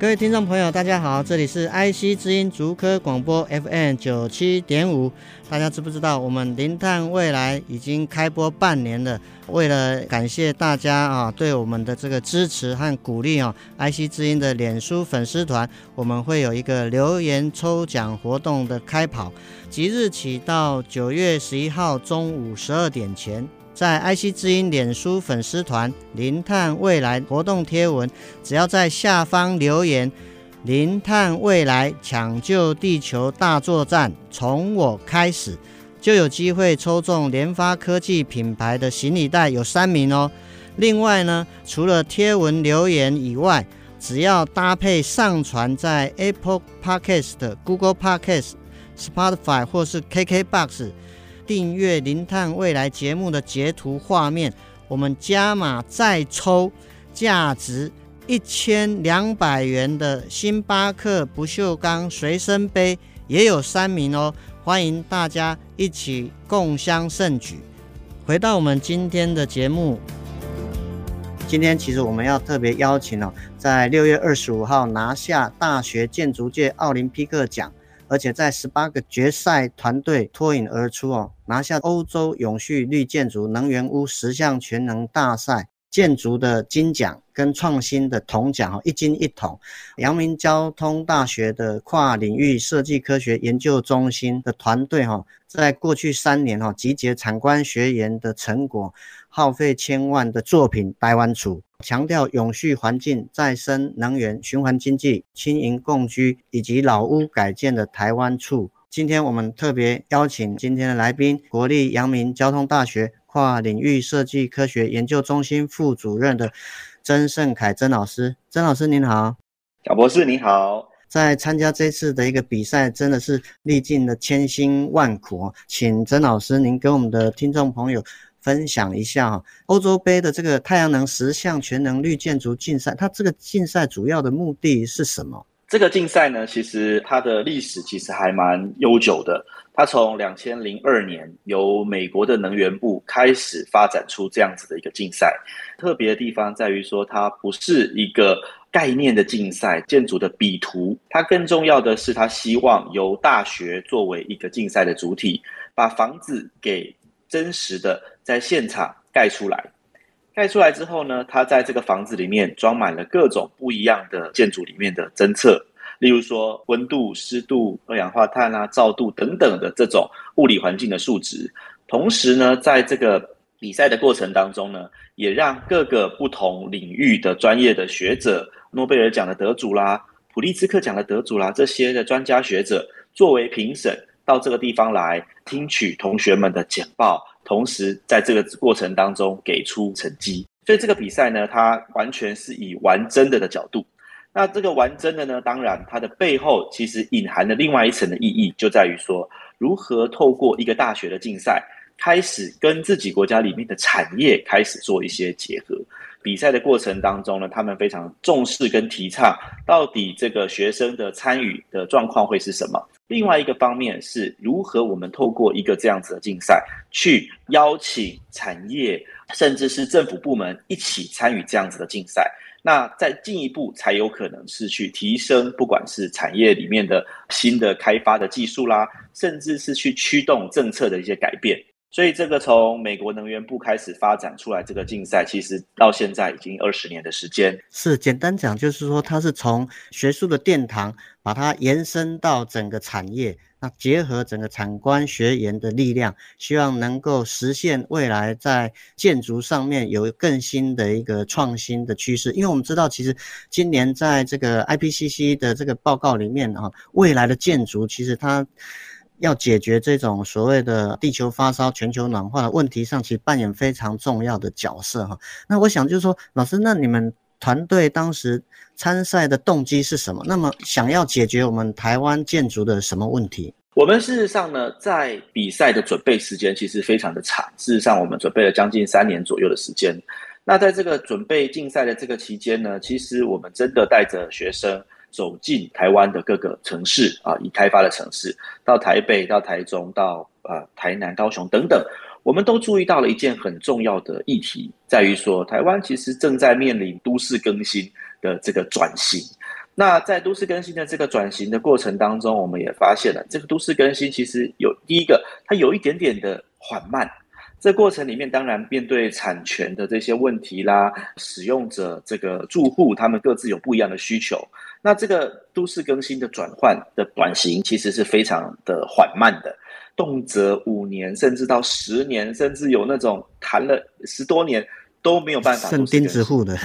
各位听众朋友，大家好，这里是 IC 之音竹科广播 FM 九七点五。大家知不知道，我们零碳未来已经开播半年了？为了感谢大家啊对我们的这个支持和鼓励啊，IC 之音的脸书粉丝团，我们会有一个留言抽奖活动的开跑，即日起到九月十一号中午十二点前。在 IC 之音脸书粉丝团“零碳未来”活动贴文，只要在下方留言“零碳未来抢救地球大作战，从我开始”，就有机会抽中联发科技品牌的行李袋，有三名哦。另外呢，除了贴文留言以外，只要搭配上传在 Apple Podcast、Google Podcast、Spotify 或是 KKBox。订阅零碳未来节目的截图画面，我们加码再抽价值一千两百元的星巴克不锈钢随身杯，也有三名哦，欢迎大家一起共襄盛举。回到我们今天的节目，今天其实我们要特别邀请哦，在六月二十五号拿下大学建筑界奥林匹克奖。而且在十八个决赛团队脱颖而出哦，拿下欧洲永续绿建筑能源屋十项全能大赛建筑的金奖跟创新的铜奖哈，一金一铜。阳明交通大学的跨领域设计科学研究中心的团队哈，在过去三年哈，集结产官学研的成果。耗费千万的作品台湾出，强调永续环境、再生能源、循环经济、青银共居以及老屋改建的台湾处。今天我们特别邀请今天的来宾，国立阳明交通大学跨领域设计科学研究中心副主任的曾盛凯曾老师。曾老师您好，贾博士您好。在参加这次的一个比赛，真的是历尽了千辛万苦哦。请曾老师您跟我们的听众朋友。分享一下哈，欧洲杯的这个太阳能十项全能绿建筑竞赛，它这个竞赛主要的目的是什么？这个竞赛呢，其实它的历史其实还蛮悠久的。它从两千零二年由美国的能源部开始发展出这样子的一个竞赛。特别的地方在于说，它不是一个概念的竞赛，建筑的比图。它更重要的是，它希望由大学作为一个竞赛的主体，把房子给真实的。在现场盖出来，盖出来之后呢，它在这个房子里面装满了各种不一样的建筑里面的侦测，例如说温度、湿度、二氧化碳啊、照度等等的这种物理环境的数值。同时呢，在这个比赛的过程当中呢，也让各个不同领域的专业的学者、诺贝尔奖的得主啦、普利兹克奖的得主啦，这些的专家学者作为评审到这个地方来听取同学们的简报。同时，在这个过程当中给出成绩，所以这个比赛呢，它完全是以玩真的的角度。那这个玩真的呢，当然它的背后其实隐含的另外一层的意义，就在于说，如何透过一个大学的竞赛，开始跟自己国家里面的产业开始做一些结合。比赛的过程当中呢，他们非常重视跟提倡，到底这个学生的参与的状况会是什么？另外一个方面是如何我们透过一个这样子的竞赛，去邀请产业甚至是政府部门一起参与这样子的竞赛，那再进一步才有可能是去提升，不管是产业里面的新的开发的技术啦，甚至是去驱动政策的一些改变。所以，这个从美国能源部开始发展出来这个竞赛，其实到现在已经二十年的时间。是简单讲，就是说它是从学术的殿堂把它延伸到整个产业，那结合整个产官学研的力量，希望能够实现未来在建筑上面有更新的一个创新的趋势。因为我们知道，其实今年在这个 IPCC 的这个报告里面啊，未来的建筑其实它。要解决这种所谓的地球发烧、全球暖化的问题上，其实扮演非常重要的角色哈。那我想就是说，老师，那你们团队当时参赛的动机是什么？那么想要解决我们台湾建筑的什么问题？我们事实上呢，在比赛的准备时间其实非常的长。事实上，我们准备了将近三年左右的时间。那在这个准备竞赛的这个期间呢，其实我们真的带着学生走进台湾的各个城市啊，已开发的城市，到台北、到台中、到呃台南、高雄等等，我们都注意到了一件很重要的议题，在于说台湾其实正在面临都市更新的这个转型。那在都市更新的这个转型的过程当中，我们也发现了这个都市更新其实有第一个，它有一点点的缓慢。这过程里面，当然面对产权的这些问题啦，使用者这个住户他们各自有不一样的需求。那这个都市更新的转换的转型，其实是非常的缓慢的，动辄五年，甚至到十年，甚至有那种谈了十多年都没有办法。剩钉子户的。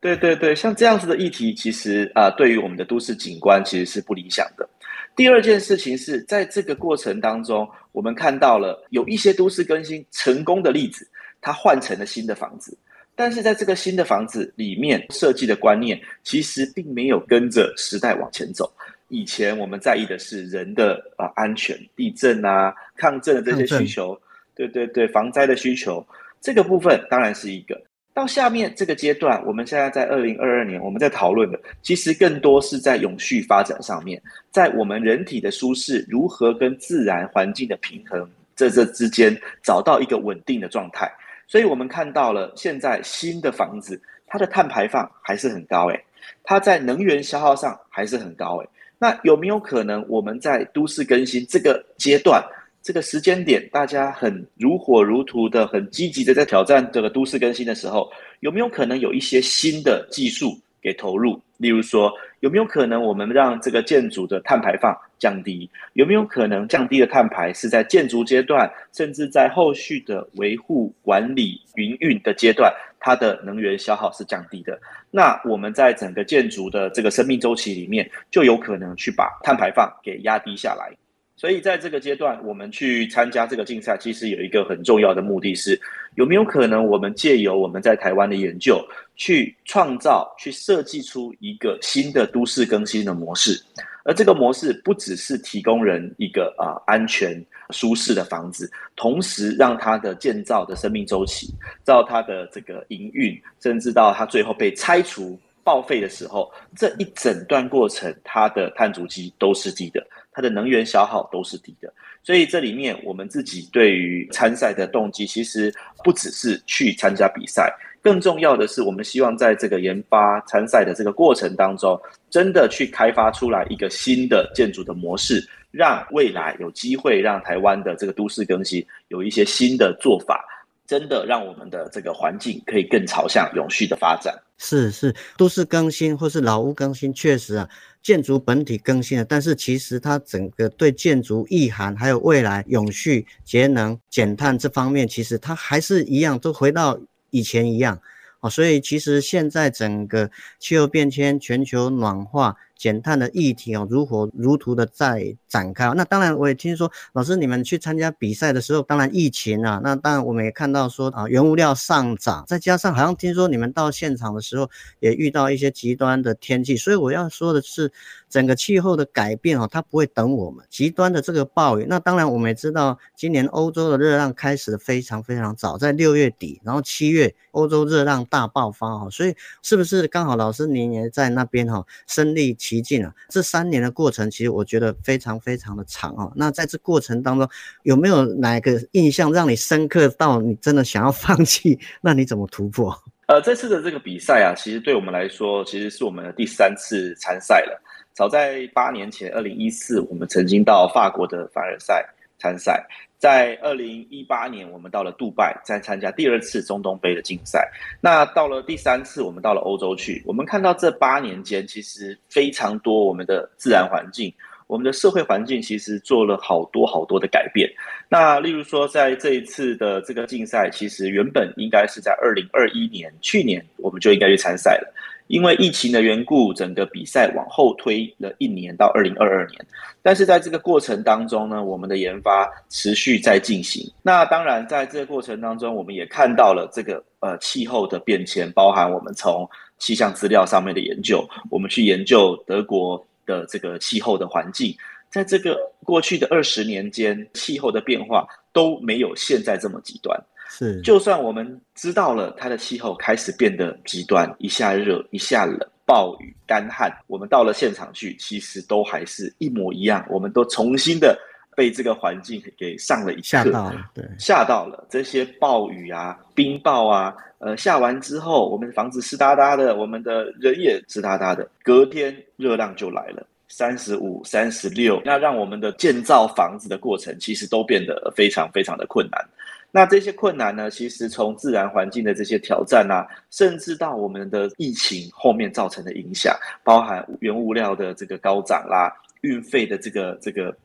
对对对，像这样子的议题，其实啊、呃，对于我们的都市景观其实是不理想的。第二件事情是在这个过程当中，我们看到了有一些都市更新成功的例子，它换成了新的房子，但是在这个新的房子里面设计的观念，其实并没有跟着时代往前走。以前我们在意的是人的啊安全、地震啊、抗震的这些需求，对对对，防灾的需求，这个部分当然是一个。到下面这个阶段，我们现在在二零二二年，我们在讨论的其实更多是在永续发展上面，在我们人体的舒适如何跟自然环境的平衡这这之间找到一个稳定的状态。所以我们看到了现在新的房子，它的碳排放还是很高诶，它在能源消耗上还是很高诶。那有没有可能我们在都市更新这个阶段？这个时间点，大家很如火如荼的、很积极的在挑战这个都市更新的时候，有没有可能有一些新的技术给投入？例如说，有没有可能我们让这个建筑的碳排放降低？有没有可能降低的碳排是在建筑阶段，甚至在后续的维护、管理、营运的阶段，它的能源消耗是降低的？那我们在整个建筑的这个生命周期里面，就有可能去把碳排放给压低下来。所以在这个阶段，我们去参加这个竞赛，其实有一个很重要的目的是，有没有可能我们借由我们在台湾的研究，去创造、去设计出一个新的都市更新的模式，而这个模式不只是提供人一个啊安全舒适的房子，同时让它的建造的生命周期，到它的这个营运，甚至到它最后被拆除报废的时候，这一整段过程，它的碳足迹都是低的。它的能源消耗都是低的，所以这里面我们自己对于参赛的动机，其实不只是去参加比赛，更重要的是，我们希望在这个研发参赛的这个过程当中，真的去开发出来一个新的建筑的模式，让未来有机会让台湾的这个都市更新有一些新的做法，真的让我们的这个环境可以更朝向永续的发展。是是，都市更新或是老屋更新，确实啊。建筑本体更新了，但是其实它整个对建筑意涵，还有未来永续、节能、减碳这方面，其实它还是一样，都回到以前一样。哦，所以其实现在整个气候变迁、全球暖化。减碳的议题哦，如火如荼的在展开。那当然，我也听说老师你们去参加比赛的时候，当然疫情啊，那当然我们也看到说啊，原物料上涨，再加上好像听说你们到现场的时候也遇到一些极端的天气。所以我要说的是，整个气候的改变哦，它不会等我们。极端的这个暴雨，那当然我们也知道，今年欧洲的热浪开始的非常非常早，在六月底，然后七月欧洲热浪大爆发哈。所以是不是刚好老师您也在那边哈，身历其境啊，这三年的过程，其实我觉得非常非常的长哦。那在这过程当中，有没有哪个印象让你深刻到你真的想要 放弃？那你怎么突破？呃，这次的这个比赛啊，其实对我们来说，其实是我们的第三次参赛了。早在八年前，二零一四，我们曾经到法国的凡尔赛参赛。在二零一八年，我们到了杜拜，再参加第二次中东杯的竞赛。那到了第三次，我们到了欧洲去。我们看到这八年间，其实非常多我们的自然环境、我们的社会环境，其实做了好多好多的改变。那例如说，在这一次的这个竞赛，其实原本应该是在二零二一年，去年我们就应该去参赛了。因为疫情的缘故，整个比赛往后推了一年到二零二二年。但是在这个过程当中呢，我们的研发持续在进行。那当然，在这个过程当中，我们也看到了这个呃气候的变迁，包含我们从气象资料上面的研究，我们去研究德国的这个气候的环境，在这个过去的二十年间，气候的变化都没有现在这么极端。是，就算我们知道了它的气候开始变得极端，一下热一下冷，暴雨干旱，我们到了现场去，其实都还是一模一样，我们都重新的被这个环境给上了一课，吓到了，对，吓到了这些暴雨啊、冰雹啊，呃，下完之后，我们的房子湿哒哒的，我们的人也湿哒哒的，隔天热浪就来了，三十五、三十六，那让我们的建造房子的过程其实都变得非常非常的困难。那这些困难呢，其实从自然环境的这些挑战啊，甚至到我们的疫情后面造成的影响，包含原物料的这个高涨啦，运费的这个这个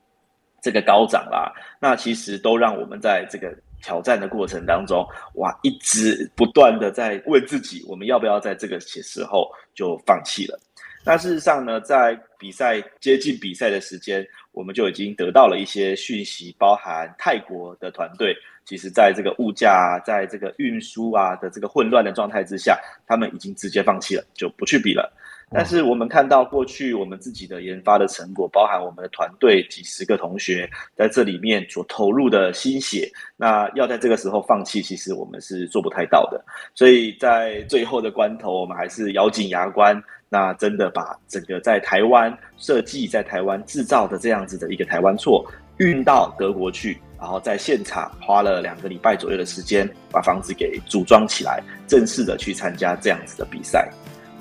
这个高涨啦，那其实都让我们在这个挑战的过程当中，哇，一直不断的在问自己，我们要不要在这个时候就放弃了？那事实上呢，在比赛接近比赛的时间，我们就已经得到了一些讯息，包含泰国的团队。其实，在这个物价啊，在这个运输啊的这个混乱的状态之下，他们已经直接放弃了，就不去比了。但是我们看到过去我们自己的研发的成果，包含我们的团队几十个同学在这里面所投入的心血，那要在这个时候放弃，其实我们是做不太到的。所以在最后的关头，我们还是咬紧牙关，那真的把整个在台湾设计、在台湾制造的这样子的一个台湾错运到德国去。然后在现场花了两个礼拜左右的时间，把房子给组装起来，正式的去参加这样子的比赛。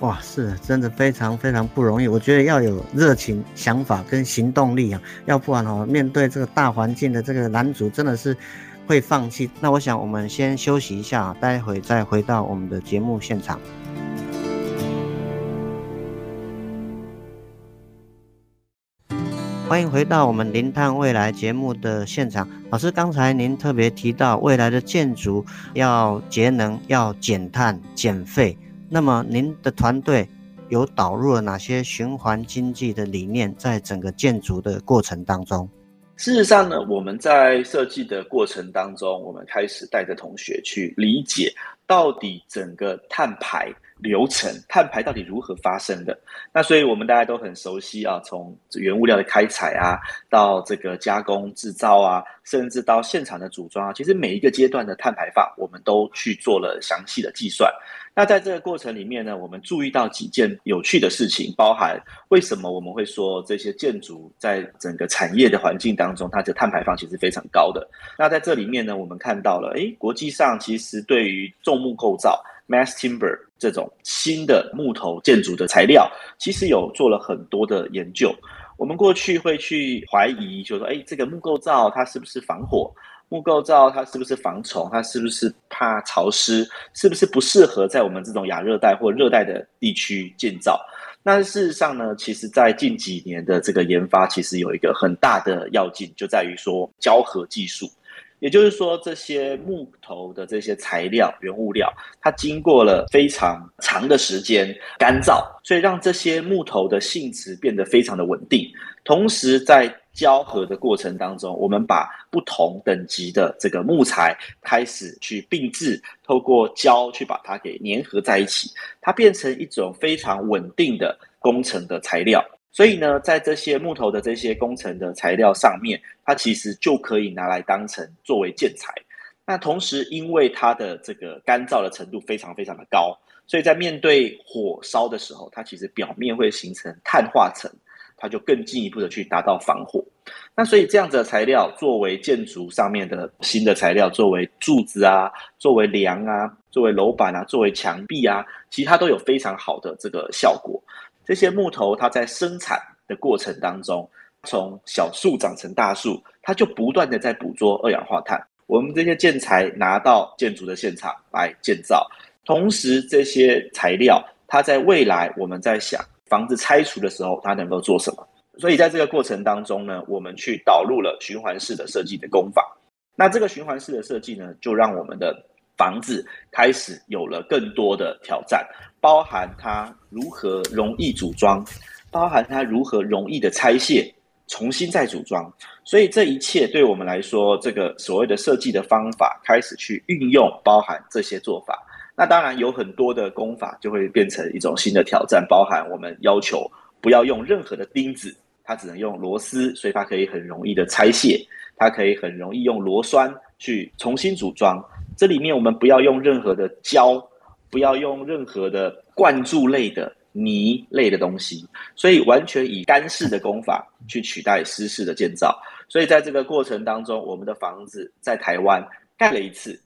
哇，是真的非常非常不容易。我觉得要有热情、想法跟行动力啊，要不然哦，面对这个大环境的这个男主，真的是会放弃。那我想我们先休息一下，待会再回到我们的节目现场。欢迎回到我们零碳未来节目的现场。老师，刚才您特别提到未来的建筑要节能、要减碳、减废。那么您的团队有导入了哪些循环经济的理念在整个建筑的过程当中？事实上呢，我们在设计的过程当中，我们开始带着同学去理解到底整个碳排。流程碳排到底如何发生的？那所以我们大家都很熟悉啊，从原物料的开采啊，到这个加工制造啊，甚至到现场的组装啊，其实每一个阶段的碳排放，我们都去做了详细的计算。那在这个过程里面呢，我们注意到几件有趣的事情，包含为什么我们会说这些建筑在整个产业的环境当中，它的碳排放其实非常高的。那在这里面呢，我们看到了，诶，国际上其实对于重木构造 （mass timber） 这种新的木头建筑的材料，其实有做了很多的研究。我们过去会去怀疑，就说，诶，这个木构造它是不是防火？木构造它是不是防虫？它是不是怕潮湿？是不是不适合在我们这种亚热带或热带的地区建造？那事实上呢，其实在近几年的这个研发，其实有一个很大的要进，就在于说胶合技术。也就是说，这些木头的这些材料、原物料，它经过了非常长的时间干燥，所以让这些木头的性质变得非常的稳定。同时，在胶合的过程当中，我们把不同等级的这个木材开始去并置，透过胶去把它给粘合在一起，它变成一种非常稳定的工程的材料。所以呢，在这些木头的这些工程的材料上面，它其实就可以拿来当成作为建材。那同时，因为它的这个干燥的程度非常非常的高，所以在面对火烧的时候，它其实表面会形成碳化层，它就更进一步的去达到防火。那所以这样子的材料作为建筑上面的新的材料，作为柱子啊，作为梁啊，作为楼板啊，作为墙壁啊，其实它都有非常好的这个效果。这些木头，它在生产的过程当中，从小树长成大树，它就不断的在捕捉二氧化碳。我们这些建材拿到建筑的现场来建造，同时这些材料，它在未来我们在想房子拆除的时候，它能够做什么？所以在这个过程当中呢，我们去导入了循环式的设计的工法。那这个循环式的设计呢，就让我们的房子开始有了更多的挑战，包含它如何容易组装，包含它如何容易的拆卸，重新再组装。所以这一切对我们来说，这个所谓的设计的方法开始去运用，包含这些做法。那当然有很多的工法就会变成一种新的挑战，包含我们要求不要用任何的钉子，它只能用螺丝，所以它可以很容易的拆卸，它可以很容易用螺栓去重新组装。这里面我们不要用任何的胶，不要用任何的灌注类的泥类的东西，所以完全以干式的工法去取代湿式的建造。所以在这个过程当中，我们的房子在台湾盖了一次，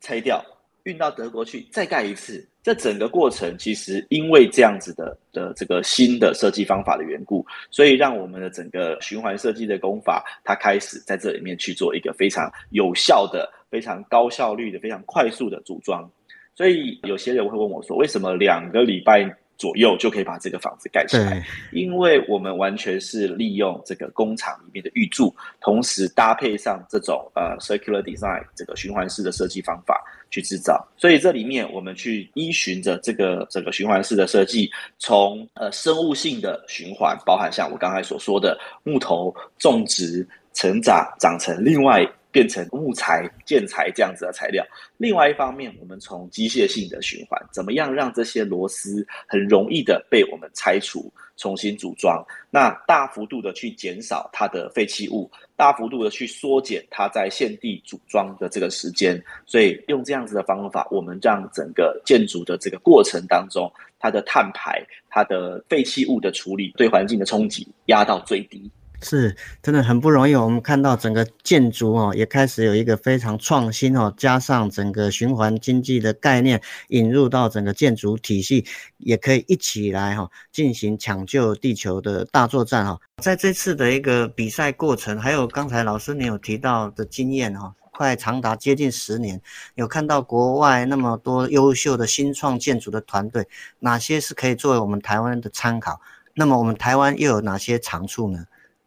拆掉，运到德国去再盖一次。这整个过程其实因为这样子的的这个新的设计方法的缘故，所以让我们的整个循环设计的工法，它开始在这里面去做一个非常有效的、非常高效率的、非常快速的组装。所以有些人会问我说，为什么两个礼拜左右就可以把这个房子盖起来，因为我们完全是利用这个工厂里面的预铸，同时搭配上这种呃 circular design 这个循环式的设计方法去制造。所以这里面我们去依循着这个整个循环式的设计，从呃生物性的循环，包含像我刚才所说的木头种植、成长、长成另外。变成木材、建材这样子的材料。另外一方面，我们从机械性的循环，怎么样让这些螺丝很容易的被我们拆除、重新组装？那大幅度的去减少它的废弃物，大幅度的去缩减它在现地组装的这个时间。所以用这样子的方法，我们让整个建筑的这个过程当中，它的碳排、它的废弃物的处理对环境的冲击压到最低。是，真的很不容易。我们看到整个建筑哦，也开始有一个非常创新哦，加上整个循环经济的概念引入到整个建筑体系，也可以一起来哈进行抢救地球的大作战哈。在这次的一个比赛过程，还有刚才老师你有提到的经验哈，快长达接近十年，有看到国外那么多优秀的新创建筑的团队，哪些是可以作为我们台湾的参考？那么我们台湾又有哪些长处呢？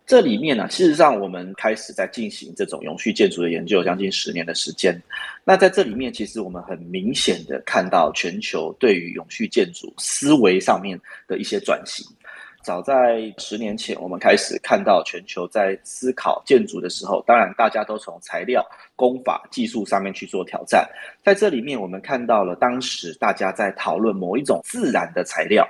这里面呢、事实上我们开始在进行这种永续建筑的研究，将近十年的时间。那在这里面，其实我们很明显的看到全球对于永续建筑思维上面的一些转型。早在十年前，我们开始看到全球在思考建筑的时候，当然大家都从材料、工法、技术上面去做挑战。在这里面，我们看到了当时大家在讨论某一种自然的材料。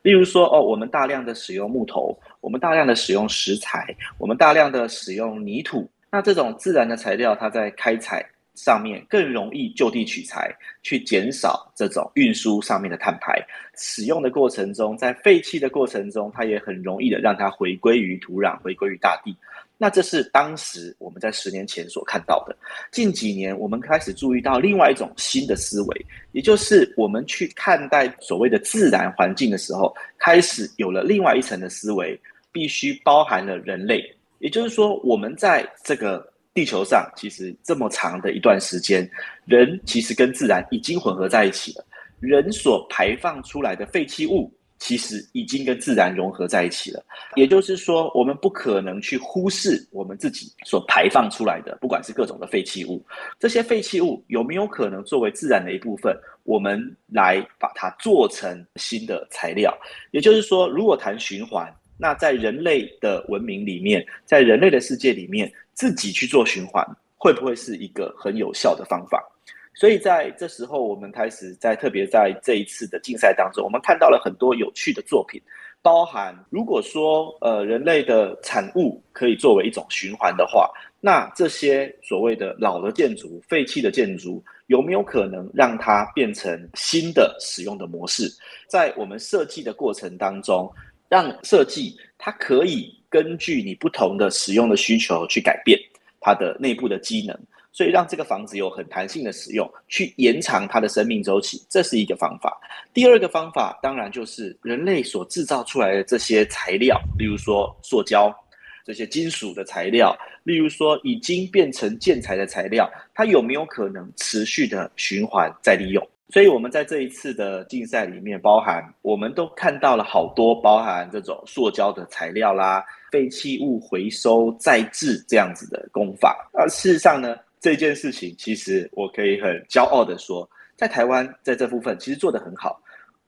例如说，哦，我们大量的使用木头，我们大量的使用石材，我们大量的使用泥土。那这种自然的材料，它在开采上面更容易就地取材，去减少这种运输上面的碳排。使用的过程中，在废弃的过程中，它也很容易的让它回归于土壤，回归于大地。那这是当时我们在十年前所看到的。近几年，我们开始注意到另外一种新的思维，也就是我们去看待所谓的自然环境的时候，开始有了另外一层的思维，必须包含了人类。也就是说，我们在这个地球上，其实这么长的一段时间，人其实跟自然已经混合在一起了。人所排放出来的废弃物，其实已经跟自然融合在一起了，也就是说，我们不可能去忽视我们自己所排放出来的，不管是各种的废弃物，这些废弃物有没有可能作为自然的一部分，我们来把它做成新的材料？也就是说，如果谈循环，那在人类的文明里面，在人类的世界里面，自己去做循环，会不会是一个很有效的方法？所以在这时候，我们开始在特别在这一次的竞赛当中，我们看到了很多有趣的作品，包含如果说呃人类的产物可以作为一种循环的话，那这些所谓的老的建筑、废弃的建筑，有没有可能让它变成新的使用的模式？在我们设计的过程当中，让设计它可以根据你不同的使用的需求去改变它的内部的机能。所以让这个房子有很弹性的使用，去延长它的生命周期，这是一个方法。第二个方法，当然就是人类所制造出来的这些材料，例如说塑胶，这些金属的材料，例如说已经变成建材的材料，它有没有可能持续的循环再利用？所以我们在这一次的竞赛里面，包含我们都看到了好多包含这种塑胶的材料啦，废弃物回收再制这样子的工法。而事实上呢，这件事情，其实我可以很骄傲的说，在台湾在这部分其实做得很好。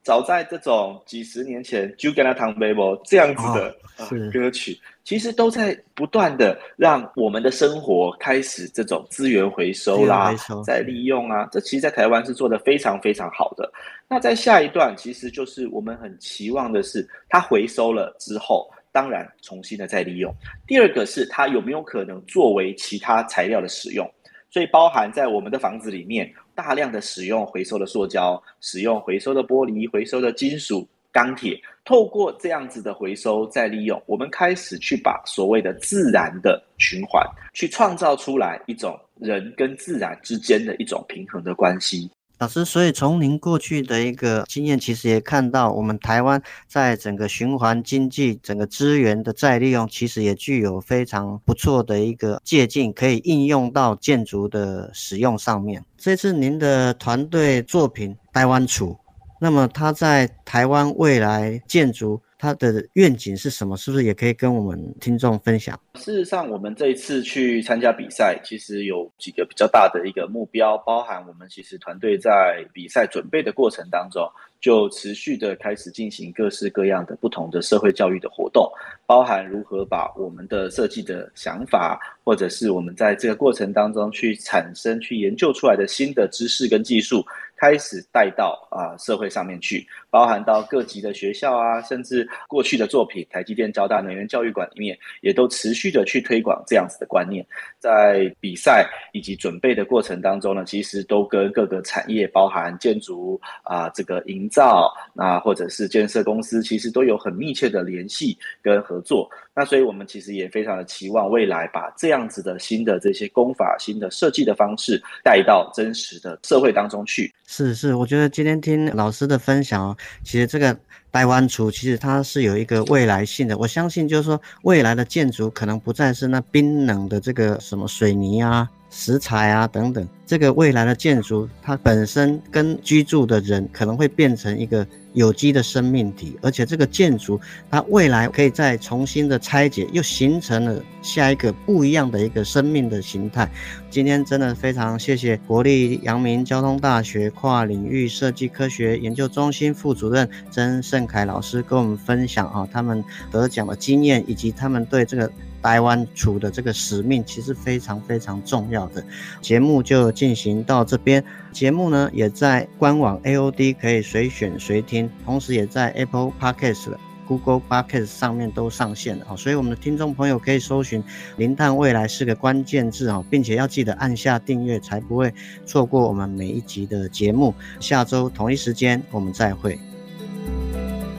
早在这种几十年前，《就跟他谈 Bible》这样子的、哦呃、歌曲，其实都在不断的让我们的生活开始这种资源回收啦，再利用啊。这其实，在台湾是做的非常非常好的。那在下一段，其实就是我们很期望的是，它回收了之后，当然重新的再利用。第二个是它有没有可能作为其他材料的使用，所以包含在我们的房子里面。大量的使用回收的塑胶，使用回收的玻璃，回收的金属、钢铁，透过这样子的回收再利用，我们开始去把所谓的自然的循环，去创造出来一种人跟自然之间的一种平衡的关系。老师，所以从您过去的一个经验，其实也看到我们台湾在整个循环经济、整个资源的再利用，其实也具有非常不错的一个借鉴，可以应用到建筑的使用上面。这次您的团队作品“台湾厝”，那么它在台湾未来建筑。它的愿景是什么？是不是也可以跟我们听众分享？事实上，我们这一次去参加比赛，其实有几个比较大的一个目标，包含我们其实团队在比赛准备的过程当中，就持续的开始进行各式各样的不同的社会教育的活动，包含如何把我们的设计的想法，或者是我们在这个过程当中去产生、去研究出来的新的知识跟技术。开始带到啊、社会上面去，包含到各级的学校啊，甚至过去的作品，台积电交大能源教育馆里面，也都持续的去推广这样子的观念。在比赛以及准备的过程当中呢，其实都跟各个产业，包含建筑啊、这个营造，那或者是建设公司，其实都有很密切的联系跟合作。那所以我们其实也非常的期望未来把这样子的新的这些工法、新的设计的方式带到真实的社会当中去。是是，我觉得今天听老师的分享，其实这个台湾厝其实它是有一个未来性的。我相信就是说，未来的建筑可能不再是那冰冷的这个什么水泥啊、石材啊等等，这个未来的建筑它本身跟居住的人可能会变成一个。有机的生命体，而且这个建筑它未来可以再重新的拆解，又形成了下一个不一样的一个生命的形态。今天真的非常谢谢国立阳明交通大学跨领域设计科学研究中心副主任曾盛凯老师跟我们分享啊，他们得奖的经验以及他们对这个。台湾厝的这个使命其实非常非常重要的。节目就进行到这边，节目呢也在官网 AOD 可以随选随听，同时也在 Apple Podcast、Google Podcast 上面都上线了。所以我们的听众朋友可以搜寻“零碳未来”是个关键字哈，并且要记得按下订阅，才不会错过我们每一集的节目。下周同一时间我们再会。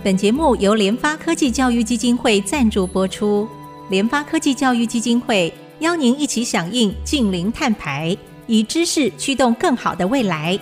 本节目由联发科技教育基金会赞助播出。联发科技教育基金会邀您一起响应近零碳排，以知识驱动更好的未来。